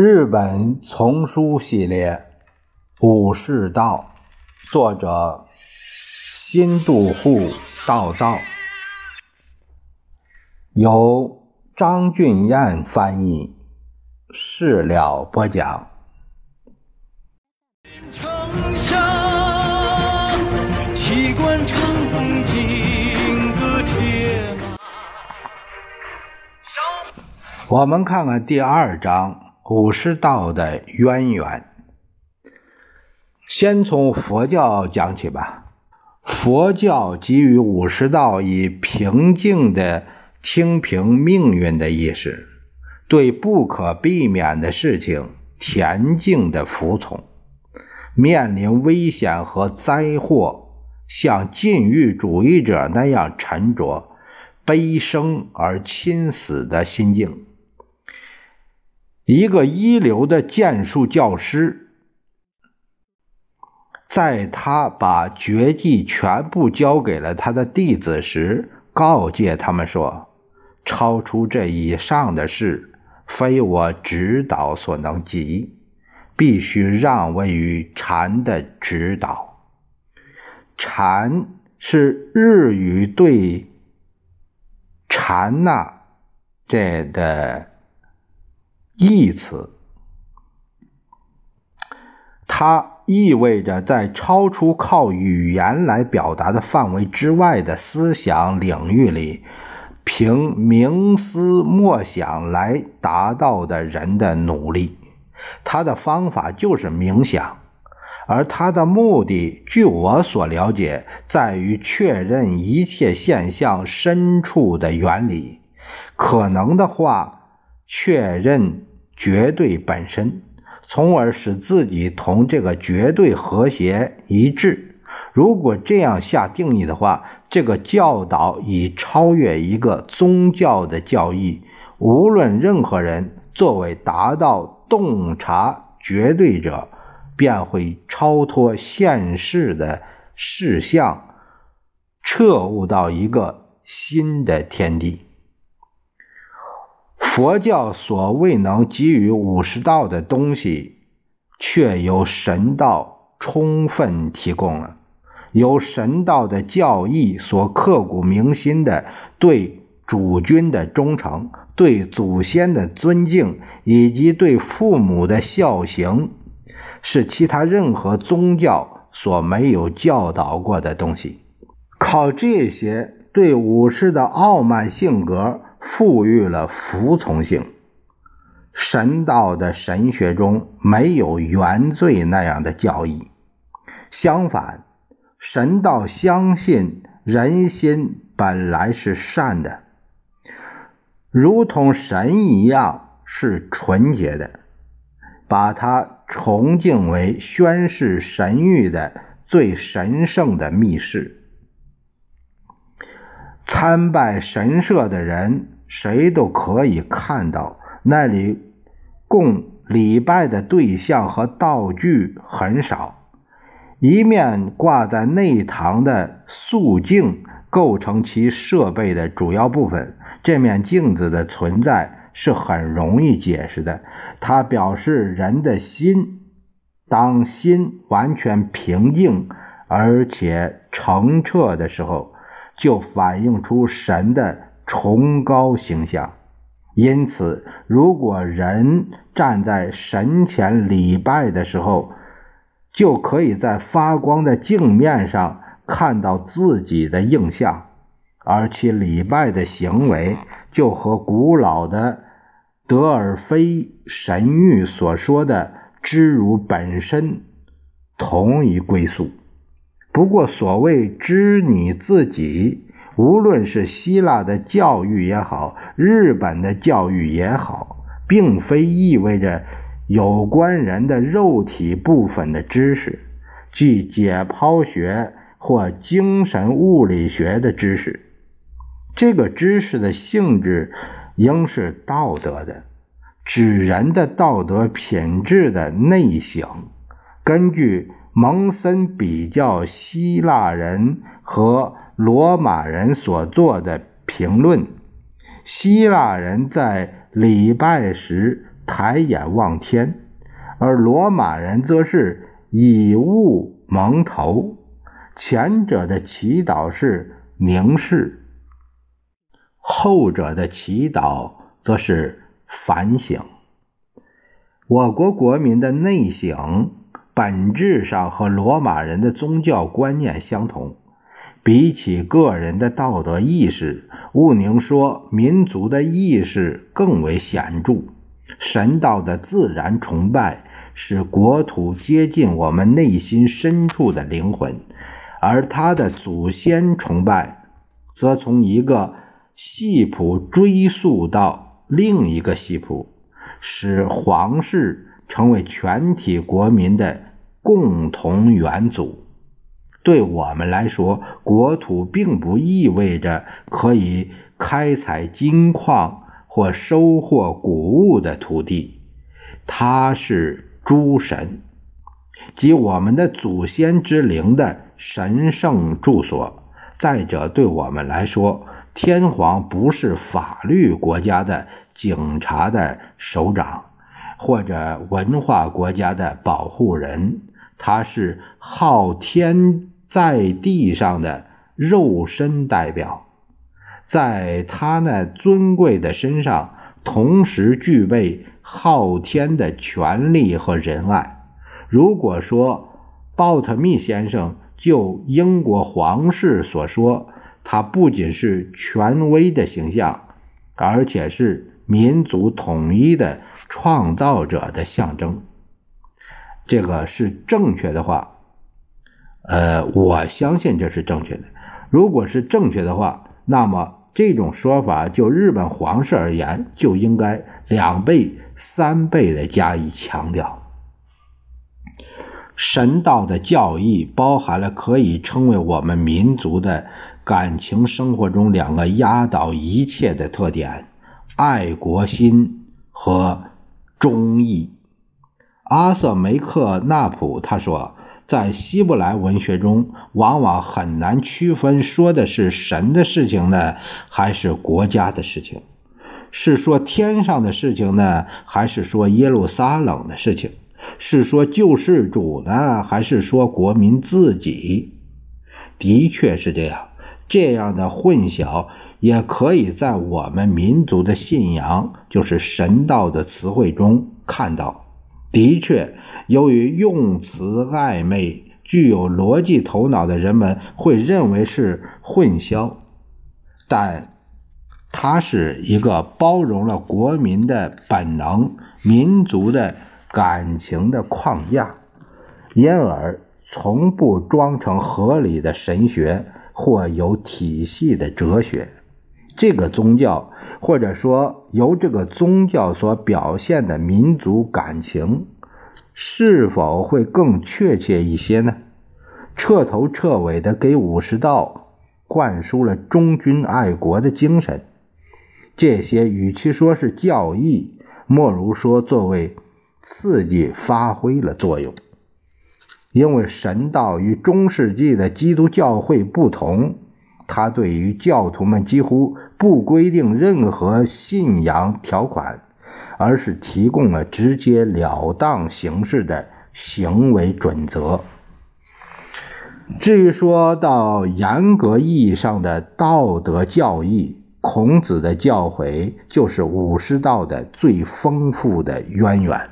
日本丛书系列《武士道》，作者新渡户道造，由张俊彦翻译，事了播讲。城下，长风铁马。我们看看第二章。武士道的渊源，先从佛教讲起吧。佛教给予武士道以平静的听凭命运的意识，对不可避免的事情恬静的服从，面临危险和灾祸，像禁欲主义者那样沉着、悲生而亲死的心境。一个一流的剑术教师，在他把绝技全部交给了他的弟子时，告诫他们说：“超出这以上的事，非我指导所能及，必须让位于禅的指导。禅是日语对禅那这的。”义词，它意味着在超出靠语言来表达的范围之外的思想领域里，凭冥思默想来达到的人的努力。他的方法就是冥想，而他的目的，据我所了解，在于确认一切现象深处的原理。可能的话，确认。绝对本身，从而使自己同这个绝对和谐一致。如果这样下定义的话，这个教导已超越一个宗教的教义。无论任何人作为达到洞察绝对者，便会超脱现世的事项，彻悟到一个新的天地。佛教所未能给予武士道的东西，却由神道充分提供了。由神道的教义所刻骨铭心的对主君的忠诚、对祖先的尊敬以及对父母的孝行，是其他任何宗教所没有教导过的东西。靠这些对武士的傲慢性格。赋予了服从性。神道的神学中没有原罪那样的教义，相反，神道相信人心本来是善的，如同神一样是纯洁的，把它崇敬为宣示神谕的最神圣的密室。参拜神社的人。谁都可以看到，那里供礼拜的对象和道具很少。一面挂在内堂的塑镜构成其设备的主要部分。这面镜子的存在是很容易解释的，它表示人的心。当心完全平静而且澄澈的时候，就反映出神的。崇高形象，因此，如果人站在神前礼拜的时候，就可以在发光的镜面上看到自己的映像，而其礼拜的行为就和古老的德尔菲神谕所说的“知如本身”同一归宿。不过，所谓“知你自己”。无论是希腊的教育也好，日本的教育也好，并非意味着有关人的肉体部分的知识，即解剖学或精神物理学的知识。这个知识的性质应是道德的，指人的道德品质的内省。根据蒙森比较希腊人和。罗马人所做的评论：希腊人在礼拜时抬眼望天，而罗马人则是以物蒙头。前者的祈祷是凝视，后者的祈祷则是反省。我国国民的内省本质上和罗马人的宗教观念相同。比起个人的道德意识，毋宁说民族的意识更为显著。神道的自然崇拜使国土接近我们内心深处的灵魂，而他的祖先崇拜则从一个系谱追溯到另一个系谱，使皇室成为全体国民的共同元祖。对我们来说，国土并不意味着可以开采金矿或收获谷物的土地，它是诸神及我们的祖先之灵的神圣住所。再者，对我们来说，天皇不是法律国家的警察的首长，或者文化国家的保护人，他是昊天。在地上的肉身代表，在他那尊贵的身上，同时具备昊天的权力和仁爱。如果说鲍特密先生就英国皇室所说，他不仅是权威的形象，而且是民族统一的创造者的象征，这个是正确的话。呃，我相信这是正确的。如果是正确的话，那么这种说法就日本皇室而言，就应该两倍、三倍的加以强调。神道的教义包含了可以称为我们民族的感情生活中两个压倒一切的特点：爱国心和忠义。阿瑟梅克纳普他说。在希伯来文学中，往往很难区分说的是神的事情呢，还是国家的事情；是说天上的事情呢，还是说耶路撒冷的事情；是说救世主呢，还是说国民自己？的确是这样。这样的混淆也可以在我们民族的信仰，就是神道的词汇中看到。的确。由于用词暧昧，具有逻辑头脑的人们会认为是混淆，但它是一个包容了国民的本能、民族的感情的框架，因而从不装成合理的神学或有体系的哲学。这个宗教，或者说由这个宗教所表现的民族感情。是否会更确切一些呢？彻头彻尾的给武士道灌输了忠君爱国的精神，这些与其说是教义，莫如说作为刺激发挥了作用。因为神道与中世纪的基督教会不同，他对于教徒们几乎不规定任何信仰条款。而是提供了直截了当形式的行为准则。至于说到严格意义上的道德教义，孔子的教诲就是武士道的最丰富的渊源。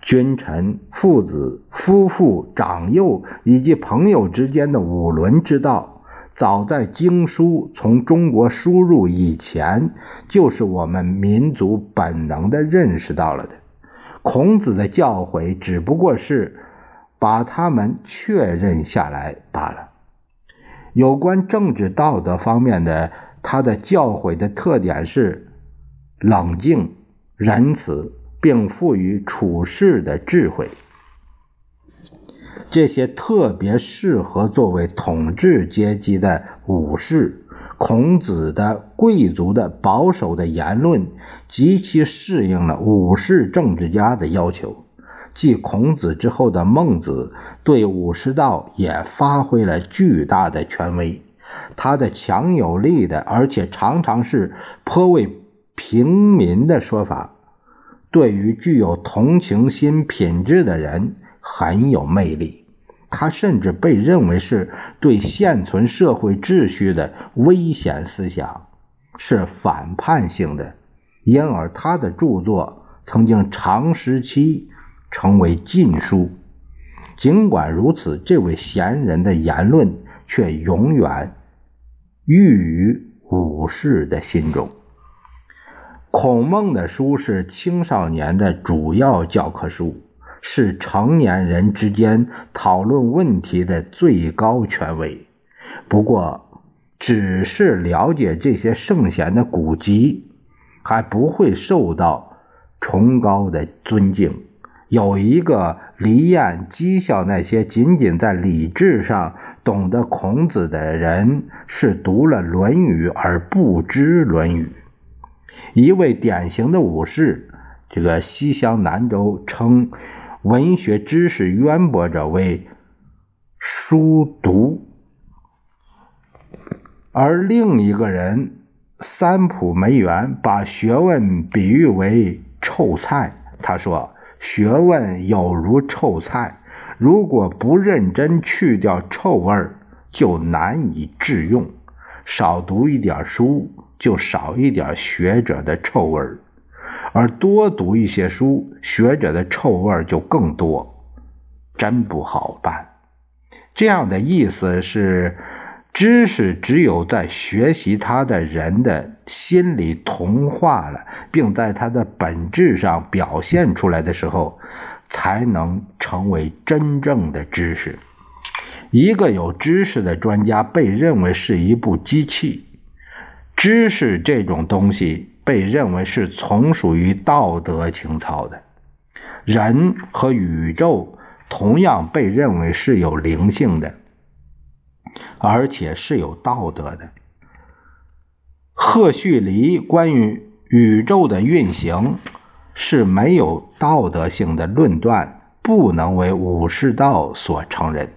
君臣、父子、夫妇、长幼以及朋友之间的五伦之道。早在经书从中国输入以前，就是我们民族本能的认识到了的。孔子的教诲只不过是把他们确认下来罢了。有关政治道德方面的，他的教诲的特点是冷静、仁慈，并赋予处世的智慧。这些特别适合作为统治阶级的武士。孔子的贵族的保守的言论，极其适应了武士政治家的要求。继孔子之后的孟子，对武士道也发挥了巨大的权威。他的强有力的，而且常常是颇为平民的说法，对于具有同情心品质的人很有魅力。他甚至被认为是对现存社会秩序的危险思想，是反叛性的，因而他的著作曾经长时期成为禁书。尽管如此，这位贤人的言论却永远寓于武士的心中。孔孟的书是青少年的主要教科书。是成年人之间讨论问题的最高权威。不过，只是了解这些圣贤的古籍，还不会受到崇高的尊敬。有一个离艳讥笑那些仅仅在理智上懂得孔子的人，是读了《论语》而不知《论语》。一位典型的武士，这个西乡南州称。文学知识渊博者为书读，而另一个人三浦梅园把学问比喻为臭菜。他说：“学问有如臭菜，如果不认真去掉臭味儿，就难以致用。少读一点书，就少一点学者的臭味儿。”而多读一些书，学者的臭味就更多，真不好办。这样的意思是，知识只有在学习它的人的心里同化了，并在它的本质上表现出来的时候，才能成为真正的知识。一个有知识的专家被认为是一部机器，知识这种东西。被认为是从属于道德情操的人和宇宙，同样被认为是有灵性的，而且是有道德的。赫胥黎关于宇宙的运行是没有道德性的论断，不能为武士道所承认。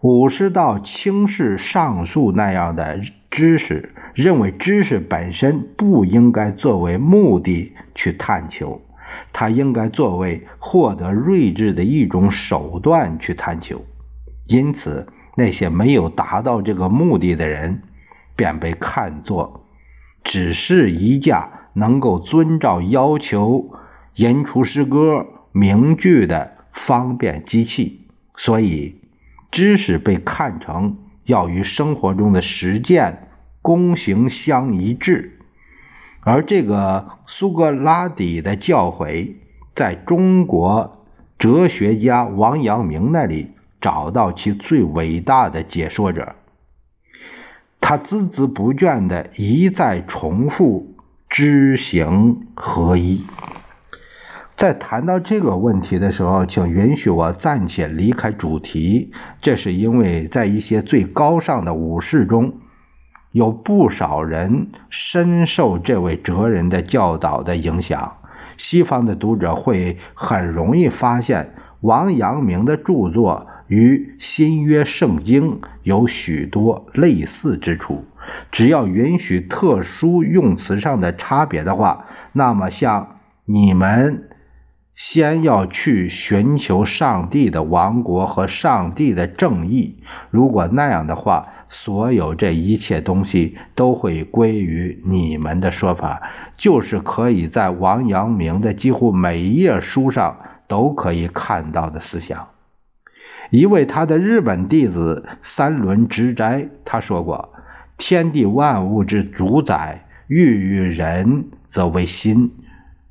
武士道轻视上述那样的知识。认为知识本身不应该作为目的去探求，它应该作为获得睿智的一种手段去探求。因此，那些没有达到这个目的的人，便被看作只是一架能够遵照要求吟出诗歌名句的方便机器。所以，知识被看成要与生活中的实践。公行相一致，而这个苏格拉底的教诲，在中国哲学家王阳明那里找到其最伟大的解说者。他孜孜不倦地一再重复“知行合一”。在谈到这个问题的时候，请允许我暂且离开主题，这是因为在一些最高尚的武士中。有不少人深受这位哲人的教导的影响。西方的读者会很容易发现，王阳明的著作与新约圣经有许多类似之处。只要允许特殊用词上的差别的话，那么像你们先要去寻求上帝的王国和上帝的正义，如果那样的话。所有这一切东西都会归于你们的说法，就是可以在王阳明的几乎每一页书上都可以看到的思想。一位他的日本弟子三轮直斋他说过：“天地万物之主宰，欲于人则为心，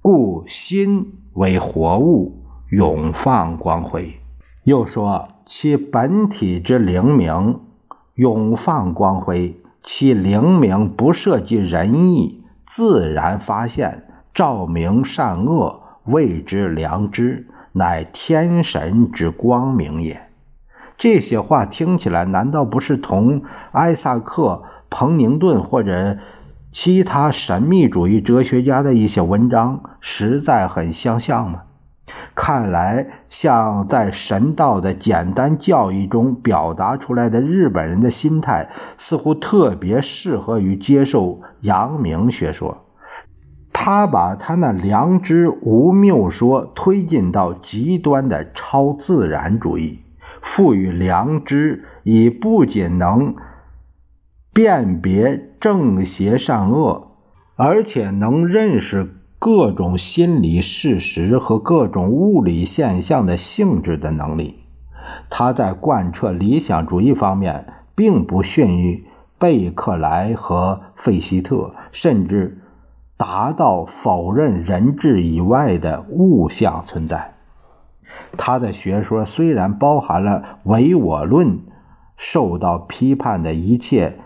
故心为活物，永放光辉。”又说其本体之灵明。永放光辉，其灵明不涉及仁义，自然发现，照明善恶，谓之良知，乃天神之光明也。这些话听起来，难道不是同艾萨克·彭宁顿或者其他神秘主义哲学家的一些文章实在很相像吗？看来，像在神道的简单教义中表达出来的日本人的心态，似乎特别适合于接受阳明学说。他把他那良知无谬说推进到极端的超自然主义，赋予良知以不仅能辨别正邪善恶，而且能认识各种心理事实和各种物理现象的性质的能力。他在贯彻理想主义方面，并不逊于贝克莱和费希特，甚至。达到否认人质以外的物象存在。他的学说虽然包含了唯我论，受到批判的一切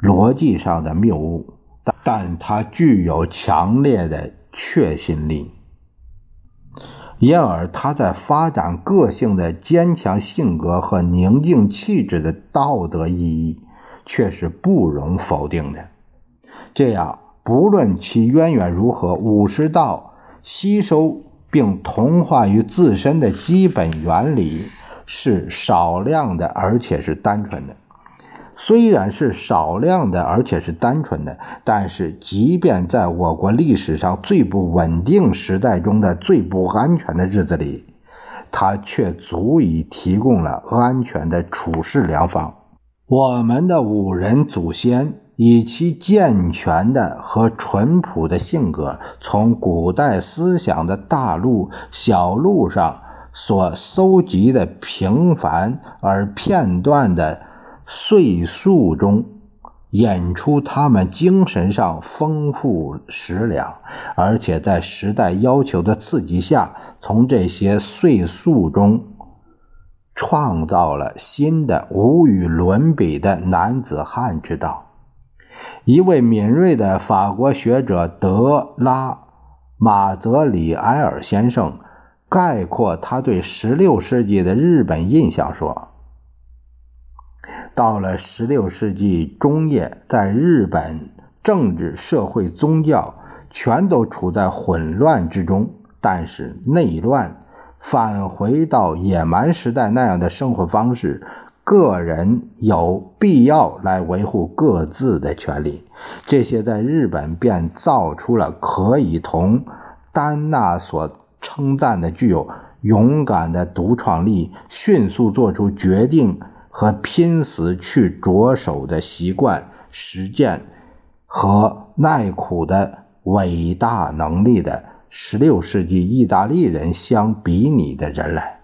逻辑上的谬误，但但他具有强烈的确信力，因而他在发展个性的坚强性格和宁静气质的道德意义，却是不容否定的。这样。不论其渊源如何，武士道吸收并同化于自身的基本原理是少量的，而且是单纯的。虽然是少量的，而且是单纯的，但是即便在我国历史上最不稳定时代中的最不安全的日子里，它却足以提供了安全的处事良方。我们的五人祖先。以其健全的和淳朴的性格，从古代思想的大路小路上所搜集的平凡而片段的岁数中，演出他们精神上丰富食粮，而且在时代要求的刺激下，从这些岁数中创造了新的无与伦比的男子汉之道。一位敏锐的法国学者德拉马泽里埃尔先生概括他对16世纪的日本印象说：“到了十六世纪中叶，在日本，政治、社会、宗教全都处在混乱之中，但是内乱，返回到野蛮时代那样的生活方式。”个人有必要来维护各自的权利，这些在日本便造出了可以同丹纳所称赞的具有勇敢的独创力、迅速做出决定和拼死去着手的习惯、实践和耐苦的伟大能力的16世纪意大利人相比拟的人来。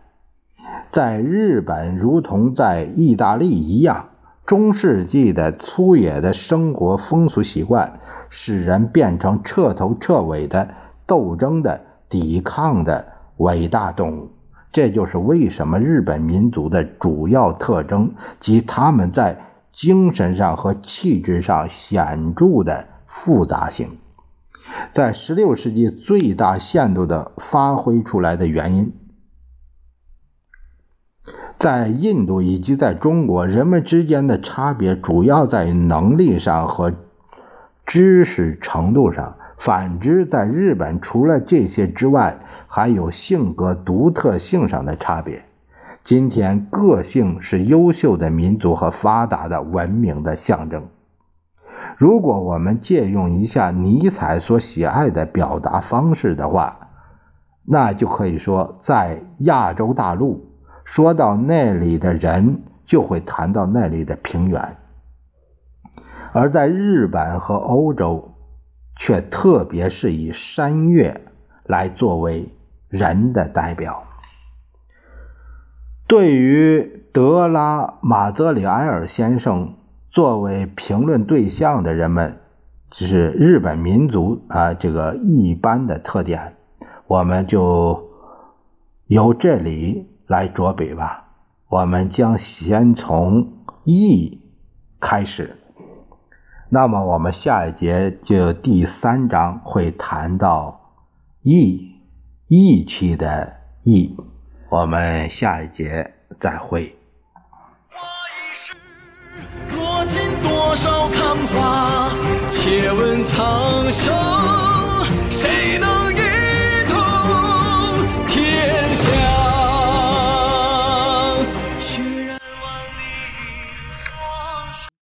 在日本，如同在意大利一样，中世纪的粗野的生活风俗习惯，使人变成彻头彻尾的斗争的、抵抗的伟大动物。这就是为什么日本民族的主要特征及他们在精神上和气质上显著的复杂性，在16世纪最大限度地发挥出来的原因。在印度以及在中国，人们之间的差别主要在能力上和知识程度上。反之，在日本，除了这些之外，还有性格独特性上的差别。今天，个性是优秀的民族和发达的文明的象征。如果我们借用一下尼采所喜爱的表达方式的话，那就可以说，在亚洲大陆。说到那里的人，就会谈到那里的平原；而在日本和欧洲，却特别是以山岳来作为人的代表。对于德拉马泽里埃尔先生作为评论对象的人们，就是日本民族啊这个一般的特点，我们就由这里。来着笔吧，我们将先从义开始。那么，我们下一节就第三章会谈到义，义气的义。我们下一节再会。落尽多少残花，且问苍生谁？